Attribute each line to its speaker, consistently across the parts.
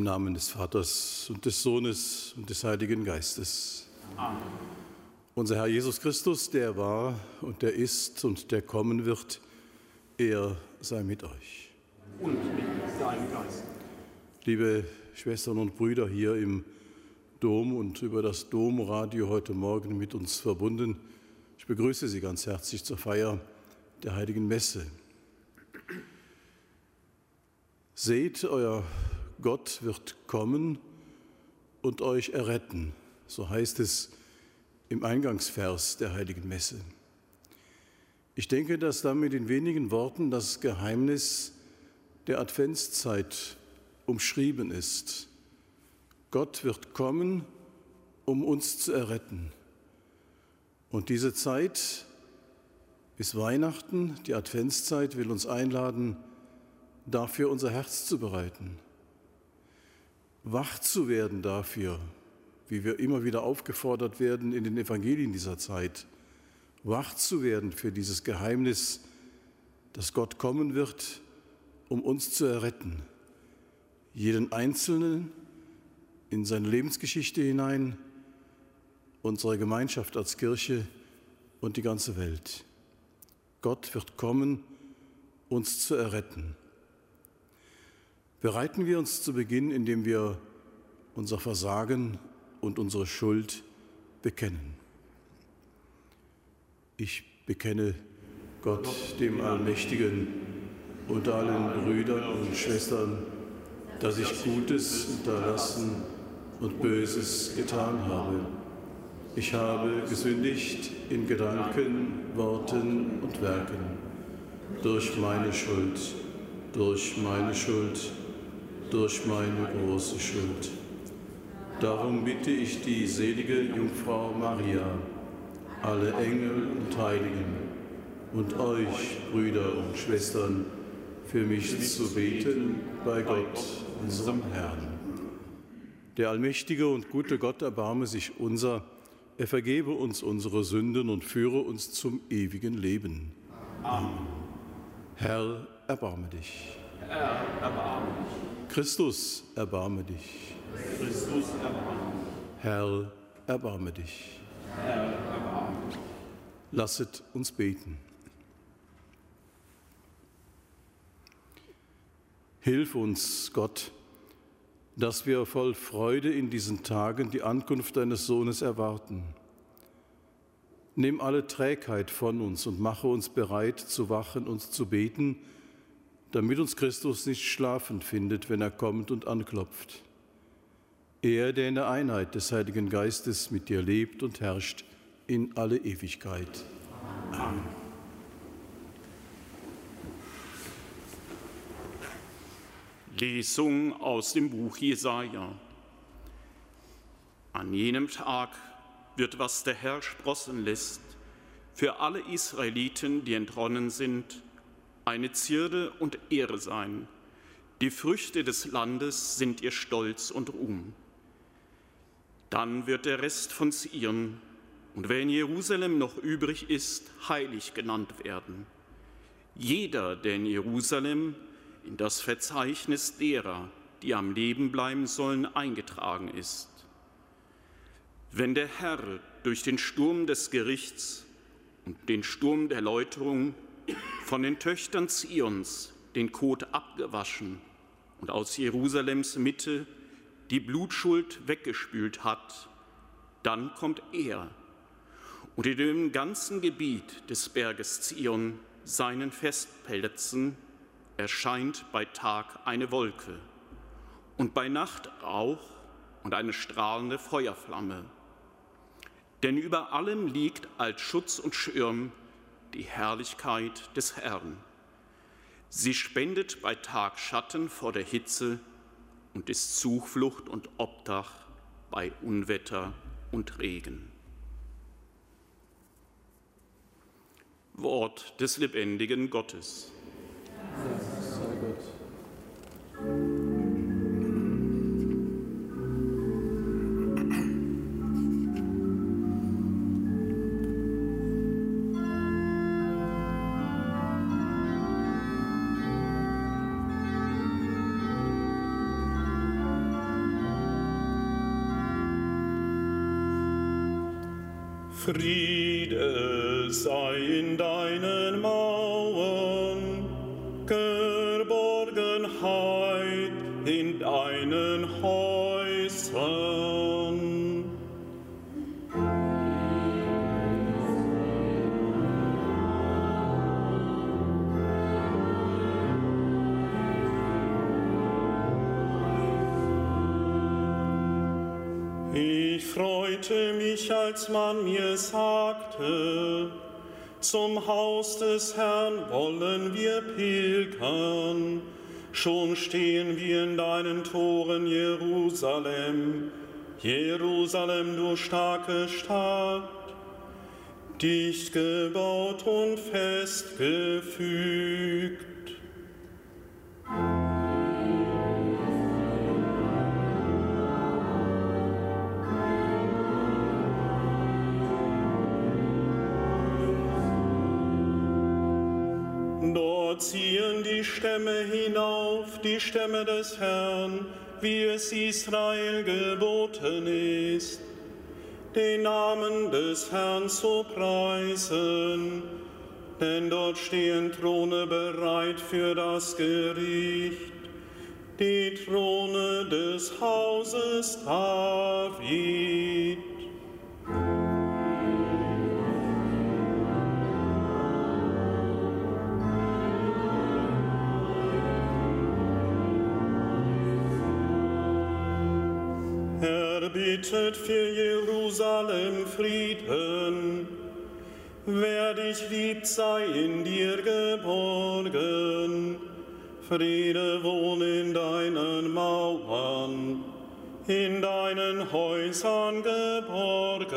Speaker 1: Im Namen des Vaters und des Sohnes und des Heiligen Geistes. Amen. Unser Herr Jesus Christus, der war und der ist und der kommen wird, er sei mit euch.
Speaker 2: Und mit deinem Geist.
Speaker 1: Liebe Schwestern und Brüder hier im Dom und über das Domradio heute Morgen mit uns verbunden, ich begrüße Sie ganz herzlich zur Feier der Heiligen Messe. Seht, euer Gott wird kommen und euch erretten. So heißt es im Eingangsvers der heiligen Messe. Ich denke, dass damit in wenigen Worten das Geheimnis der Adventszeit umschrieben ist. Gott wird kommen, um uns zu erretten. Und diese Zeit bis Weihnachten, die Adventszeit, will uns einladen, dafür unser Herz zu bereiten wach zu werden dafür, wie wir immer wieder aufgefordert werden in den Evangelien dieser Zeit, wach zu werden für dieses Geheimnis, dass Gott kommen wird, um uns zu erretten, jeden Einzelnen in seine Lebensgeschichte hinein, unsere Gemeinschaft als Kirche und die ganze Welt. Gott wird kommen, uns zu erretten. Bereiten wir uns zu Beginn, indem wir unser Versagen und unsere Schuld bekennen. Ich bekenne Gott, dem Allmächtigen, und allen Brüdern und Schwestern, dass ich Gutes unterlassen und Böses getan habe. Ich habe gesündigt in Gedanken, Worten und Werken, durch meine Schuld, durch meine Schuld durch meine große Schuld. Darum bitte ich die selige Jungfrau Maria, alle Engel und Heiligen und euch, Brüder und Schwestern, für mich zu beten bei Gott, unserem Herrn. Der allmächtige und gute Gott erbarme sich unser, er vergebe uns unsere Sünden und führe uns zum ewigen Leben. Amen. Herr, erbarme dich.
Speaker 2: Herr, erbarme dich.
Speaker 1: Christus, erbarme dich.
Speaker 2: Christus, erbarme dich.
Speaker 1: Herr, erbarme dich.
Speaker 2: Herr, erbarme dich.
Speaker 1: Lasset uns beten. Hilf uns, Gott, dass wir voll Freude in diesen Tagen die Ankunft deines Sohnes erwarten. Nimm alle Trägheit von uns und mache uns bereit zu wachen und zu beten, damit uns Christus nicht schlafend findet, wenn er kommt und anklopft. Er, der in der Einheit des Heiligen Geistes mit dir lebt und herrscht in alle Ewigkeit. Amen.
Speaker 3: Lesung aus dem Buch Jesaja. An jenem Tag wird, was der Herr sprossen lässt, für alle Israeliten, die entronnen sind, eine Zierde und Ehre sein. Die Früchte des Landes sind ihr Stolz und Ruhm. Dann wird der Rest von Zion und wer in Jerusalem noch übrig ist, heilig genannt werden. Jeder, der in Jerusalem in das Verzeichnis derer, die am Leben bleiben sollen, eingetragen ist. Wenn der Herr durch den Sturm des Gerichts und den Sturm der Läuterung von den Töchtern Zions den Kot abgewaschen und aus Jerusalems Mitte die Blutschuld weggespült hat, dann kommt er und in dem ganzen Gebiet des Berges Zion seinen Festplätzen erscheint bei Tag eine Wolke und bei Nacht Rauch und eine strahlende Feuerflamme. Denn über allem liegt als Schutz und Schirm die Herrlichkeit des Herrn. Sie spendet bei Tag Schatten vor der Hitze und ist Zuflucht und Obdach bei Unwetter und Regen. Wort des lebendigen Gottes. Sei
Speaker 4: freute mich, als man mir sagte, zum Haus des Herrn wollen wir pilgern. Schon stehen wir in deinen Toren, Jerusalem. Jerusalem, du starke Stadt, dicht gebaut und festgefügt. Stämme hinauf, die Stämme des Herrn, wie es Israel geboten ist, den Namen des Herrn zu preisen. Denn dort stehen Throne bereit für das Gericht, die Throne des Hauses David. Bittet für Jerusalem Frieden. Wer dich liebt, sei in dir geborgen. Friede wohne in deinen Mauern, in deinen Häusern Geborgenheit.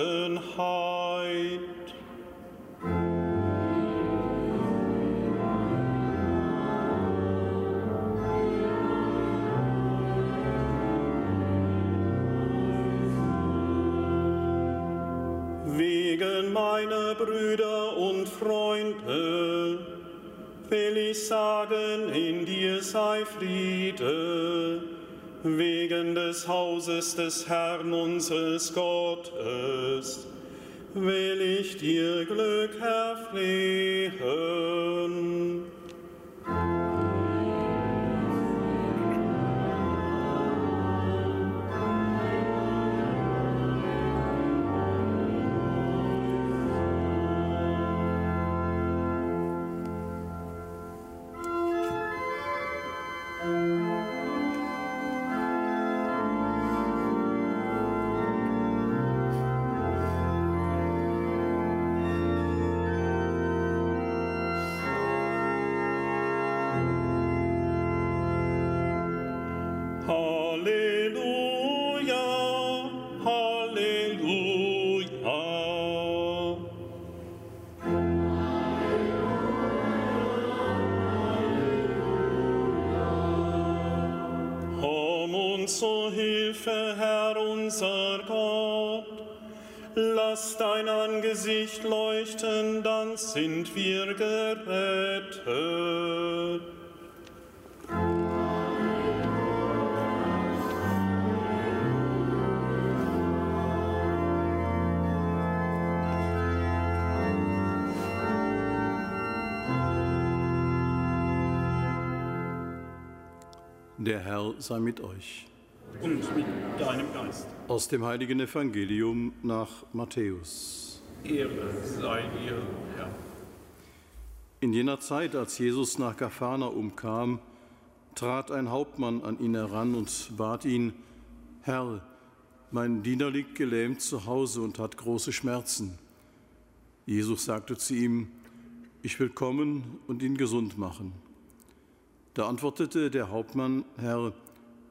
Speaker 4: Meiner Brüder und Freunde will ich sagen, in dir sei Friede. Wegen des Hauses des Herrn unseres Gottes will ich dir Glück erflehen. Lass dein Angesicht leuchten, dann sind wir gerettet.
Speaker 1: Der Herr sei mit euch.
Speaker 2: Und mit deinem Geist.
Speaker 1: Aus dem heiligen Evangelium nach Matthäus.
Speaker 2: Ehre sei dir, Herr.
Speaker 1: In jener Zeit, als Jesus nach Gapharnaum kam, trat ein Hauptmann an ihn heran und bat ihn, Herr, mein Diener liegt gelähmt zu Hause und hat große Schmerzen. Jesus sagte zu ihm, ich will kommen und ihn gesund machen. Da antwortete der Hauptmann, Herr,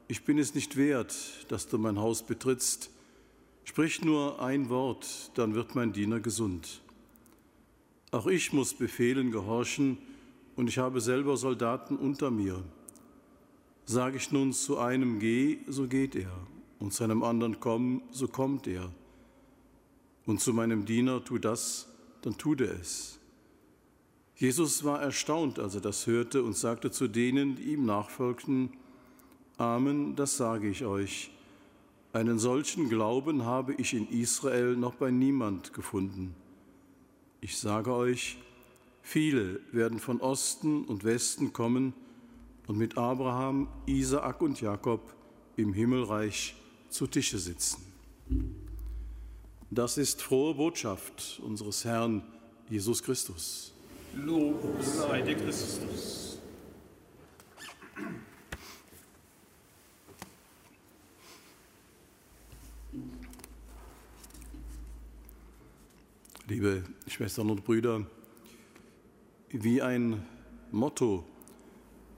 Speaker 1: ich bin es nicht wert, dass du mein Haus betrittst. Sprich nur ein Wort, dann wird mein Diener gesund. Auch ich muss Befehlen gehorchen und ich habe selber Soldaten unter mir. Sage ich nun zu einem geh, so geht er, und zu einem anderen komm, so kommt er. Und zu meinem Diener tu das, dann tut er es. Jesus war erstaunt, als er das hörte und sagte zu denen, die ihm nachfolgten, Amen, das sage ich euch. Einen solchen Glauben habe ich in Israel noch bei niemand gefunden. Ich sage euch, viele werden von Osten und Westen kommen und mit Abraham, Isaak und Jakob im Himmelreich zu Tische sitzen. Das ist frohe Botschaft unseres Herrn Jesus Christus.
Speaker 2: Lob sei dir Christus.
Speaker 1: Liebe Schwestern und Brüder, wie ein Motto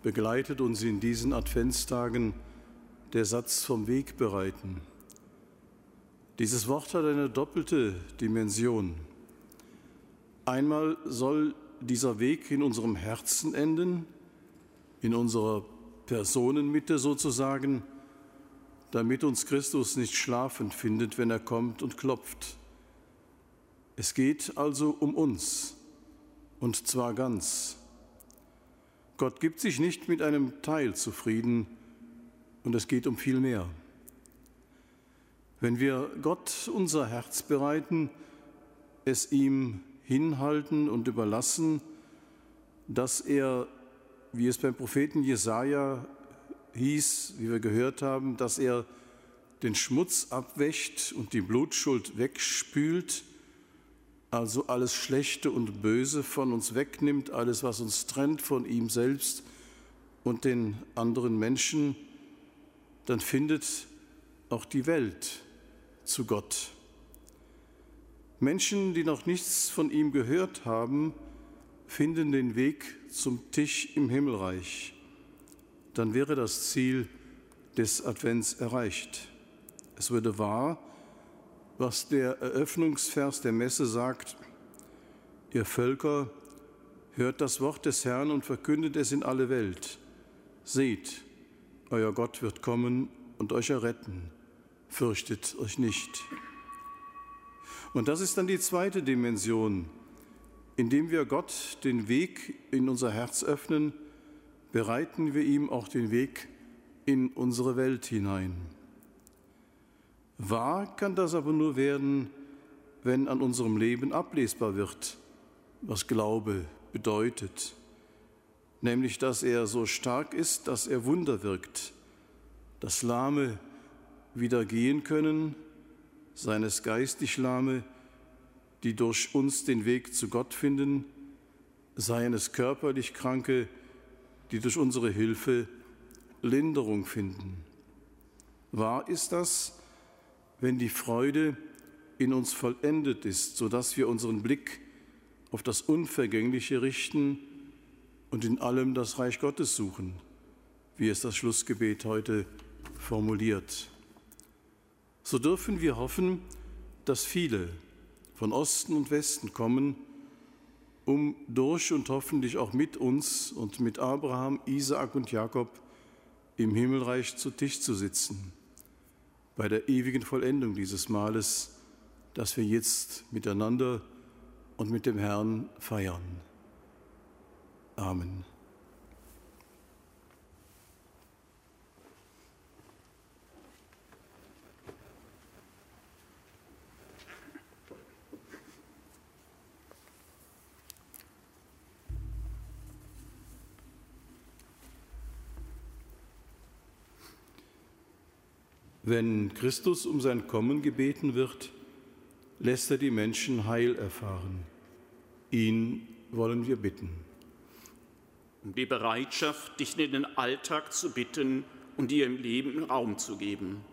Speaker 1: begleitet uns in diesen Adventstagen der Satz vom Weg bereiten. Dieses Wort hat eine doppelte Dimension. Einmal soll dieser Weg in unserem Herzen enden, in unserer Personenmitte sozusagen, damit uns Christus nicht schlafend findet, wenn er kommt und klopft. Es geht also um uns, und zwar ganz. Gott gibt sich nicht mit einem Teil zufrieden, und es geht um viel mehr. Wenn wir Gott unser Herz bereiten, es ihm hinhalten und überlassen, dass er, wie es beim Propheten Jesaja hieß, wie wir gehört haben, dass er den Schmutz abwächt und die Blutschuld wegspült, also alles Schlechte und Böse von uns wegnimmt, alles, was uns trennt von ihm selbst und den anderen Menschen, dann findet auch die Welt zu Gott. Menschen, die noch nichts von ihm gehört haben, finden den Weg zum Tisch im Himmelreich. Dann wäre das Ziel des Advents erreicht. Es würde wahr, was der Eröffnungsvers der Messe sagt, ihr Völker, hört das Wort des Herrn und verkündet es in alle Welt. Seht, euer Gott wird kommen und euch erretten, fürchtet euch nicht. Und das ist dann die zweite Dimension. Indem wir Gott den Weg in unser Herz öffnen, bereiten wir ihm auch den Weg in unsere Welt hinein. Wahr kann das aber nur werden, wenn an unserem Leben ablesbar wird, was Glaube bedeutet, nämlich dass er so stark ist, dass er Wunder wirkt, dass Lahme wieder gehen können, seines geistig Lahme, die durch uns den Weg zu Gott finden, seien es körperlich Kranke, die durch unsere Hilfe Linderung finden. Wahr ist das, wenn die Freude in uns vollendet ist, sodass wir unseren Blick auf das Unvergängliche richten und in allem das Reich Gottes suchen, wie es das Schlussgebet heute formuliert. So dürfen wir hoffen, dass viele von Osten und Westen kommen, um durch und hoffentlich auch mit uns und mit Abraham, Isaak und Jakob im Himmelreich zu Tisch zu sitzen bei der ewigen Vollendung dieses Mahles, das wir jetzt miteinander und mit dem Herrn feiern. Amen. Wenn Christus um sein Kommen gebeten wird, lässt er die Menschen Heil erfahren. Ihn wollen wir bitten.
Speaker 3: Um die Bereitschaft, dich in den Alltag zu bitten und dir im Leben Raum zu geben.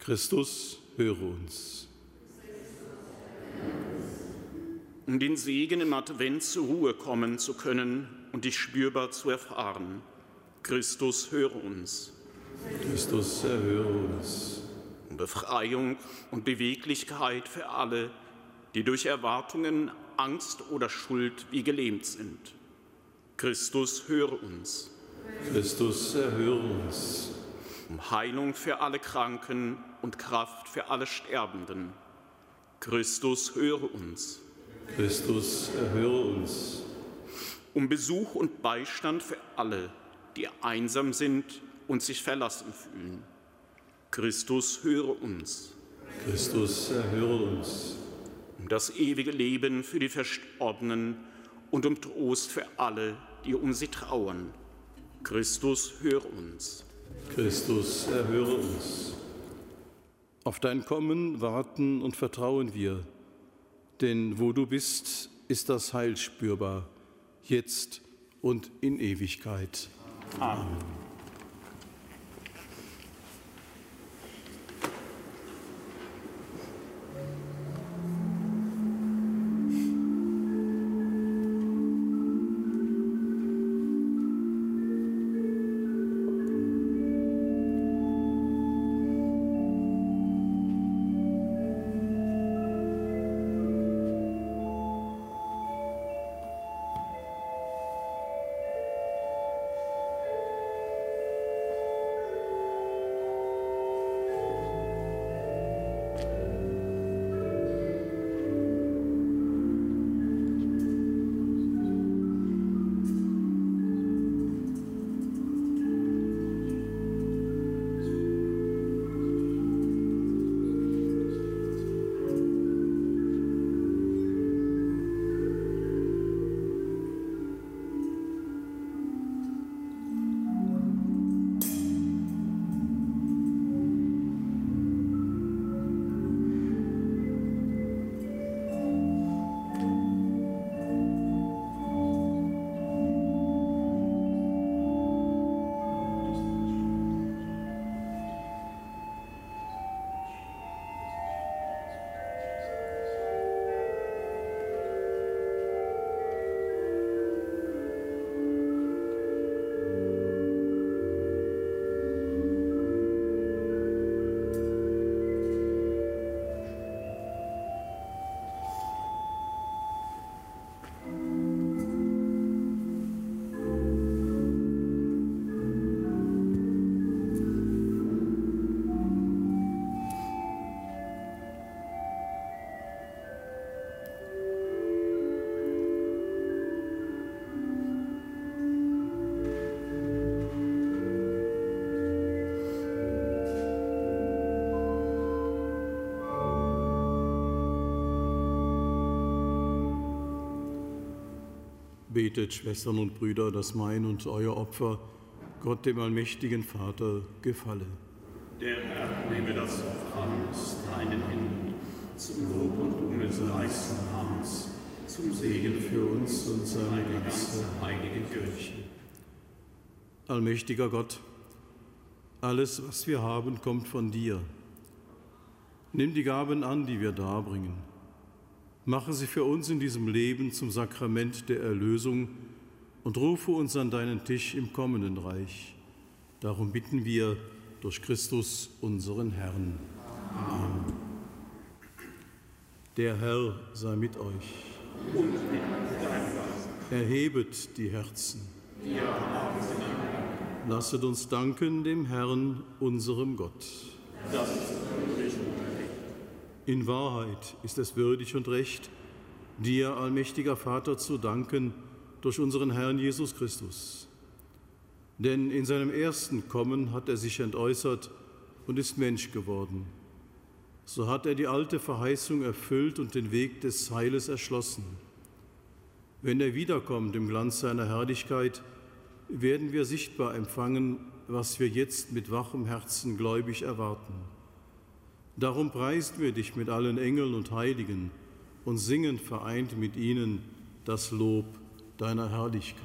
Speaker 1: Christus, höre uns.
Speaker 3: Um den Segen im Advent zur Ruhe kommen zu können und dich spürbar zu erfahren. Christus, höre uns.
Speaker 1: Christus, erhöre uns.
Speaker 3: Um Befreiung und Beweglichkeit für alle, die durch Erwartungen, Angst oder Schuld wie gelähmt sind. Christus, höre uns.
Speaker 1: Christus, erhöre uns.
Speaker 3: Um Heilung für alle Kranken und Kraft für alle Sterbenden. Christus, höre uns.
Speaker 1: Christus, erhöre uns.
Speaker 3: Um Besuch und Beistand für alle, die einsam sind und sich verlassen fühlen. Christus, höre uns.
Speaker 1: Christus, erhöre uns.
Speaker 3: Um das ewige Leben für die Verstorbenen und um Trost für alle, die um sie trauern. Christus, höre uns.
Speaker 1: Christus, erhöre uns. Auf dein Kommen warten und vertrauen wir, denn wo du bist, ist das Heil spürbar, jetzt und in Ewigkeit. Amen. Betet, Schwestern und Brüder, dass mein und euer Opfer Gott, dem allmächtigen Vater, gefalle.
Speaker 2: Der Herr nehme das Opfer aus deinen Händen zum Lob und Ruhm des Namens, zum Segen für uns und seine ganze heilige Kirche.
Speaker 1: Allmächtiger Gott, alles, was wir haben, kommt von dir. Nimm die Gaben an, die wir darbringen Mache sie für uns in diesem Leben zum Sakrament der Erlösung und rufe uns an deinen Tisch im kommenden Reich. Darum bitten wir durch Christus, unseren Herrn. Amen. Der Herr sei mit euch. Erhebet die Herzen. Lasset uns danken dem Herrn, unserem Gott. Das ist in Wahrheit ist es würdig und recht, dir, allmächtiger Vater, zu danken durch unseren Herrn Jesus Christus. Denn in seinem ersten Kommen hat er sich entäußert und ist Mensch geworden. So hat er die alte Verheißung erfüllt und den Weg des Heiles erschlossen. Wenn er wiederkommt im Glanz seiner Herrlichkeit, werden wir sichtbar empfangen, was wir jetzt mit wachem Herzen gläubig erwarten. Darum preisen wir dich mit allen Engeln und Heiligen und singen vereint mit ihnen das Lob deiner Herrlichkeit.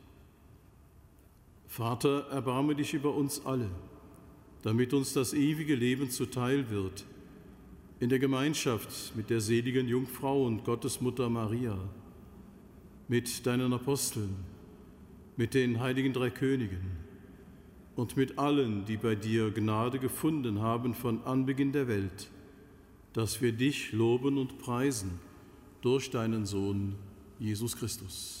Speaker 1: Vater, erbarme dich über uns alle, damit uns das ewige Leben zuteil wird, in der Gemeinschaft mit der seligen Jungfrau und Gottesmutter Maria, mit deinen Aposteln, mit den heiligen drei Königen und mit allen, die bei dir Gnade gefunden haben von Anbeginn der Welt, dass wir dich loben und preisen durch deinen Sohn Jesus Christus.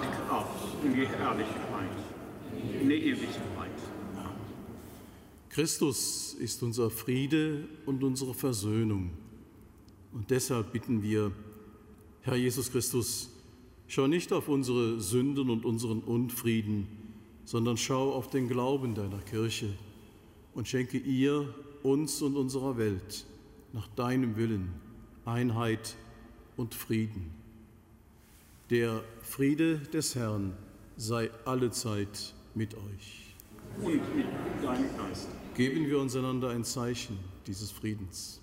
Speaker 3: die Kraft und die Herrlichkeit in der Ewigkeit.
Speaker 1: Christus ist unser Friede und unsere Versöhnung. Und deshalb bitten wir, Herr Jesus Christus, schau nicht auf unsere Sünden und unseren Unfrieden, sondern schau auf den Glauben deiner Kirche und schenke ihr, uns und unserer Welt nach deinem Willen Einheit und Frieden. Der Friede des Herrn sei allezeit mit euch.
Speaker 3: Und mit deinem Geist.
Speaker 1: Geben wir uns einander ein Zeichen dieses Friedens.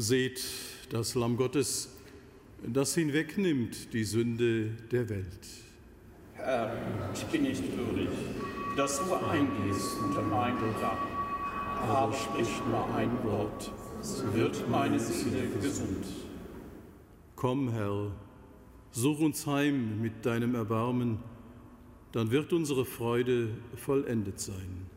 Speaker 1: Seht das Lamm Gottes, das hinwegnimmt die Sünde der Welt.
Speaker 3: Herr, ich bin nicht würdig, dass du eingehst unter mein Dach. Aber sprich nur ein Wort, so wird meine Seele gesund.
Speaker 1: Komm, Herr, such uns heim mit deinem Erbarmen, dann wird unsere Freude vollendet sein.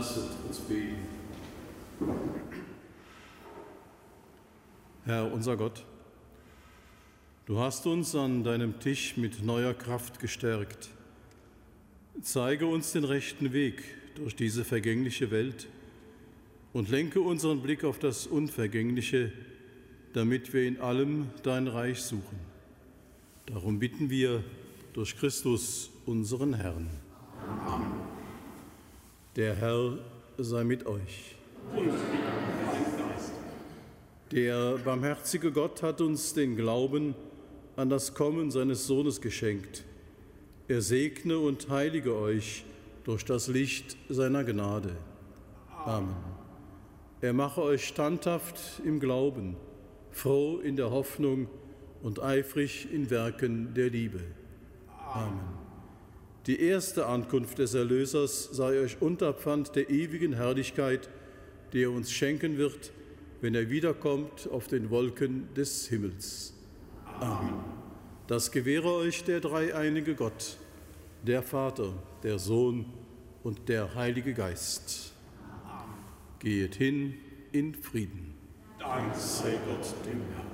Speaker 1: Lasset uns beten. Herr unser Gott, du hast uns an deinem Tisch mit neuer Kraft gestärkt. Zeige uns den rechten Weg durch diese vergängliche Welt und lenke unseren Blick auf das Unvergängliche, damit wir in allem dein Reich suchen. Darum bitten wir durch Christus, unseren Herrn. Amen. Der Herr sei mit euch. Der barmherzige Gott hat uns den Glauben an das Kommen seines Sohnes geschenkt. Er segne und heilige euch durch das Licht seiner Gnade. Amen. Er mache euch standhaft im Glauben, froh in der Hoffnung und eifrig in Werken der Liebe. Amen. Die erste Ankunft des Erlösers sei euch Unterpfand der ewigen Herrlichkeit, die er uns schenken wird, wenn er wiederkommt auf den Wolken des Himmels. Amen. Das gewähre euch der dreieinige Gott, der Vater, der Sohn und der Heilige Geist. Geht hin in Frieden.
Speaker 2: Dank sei Gott dem Herrn.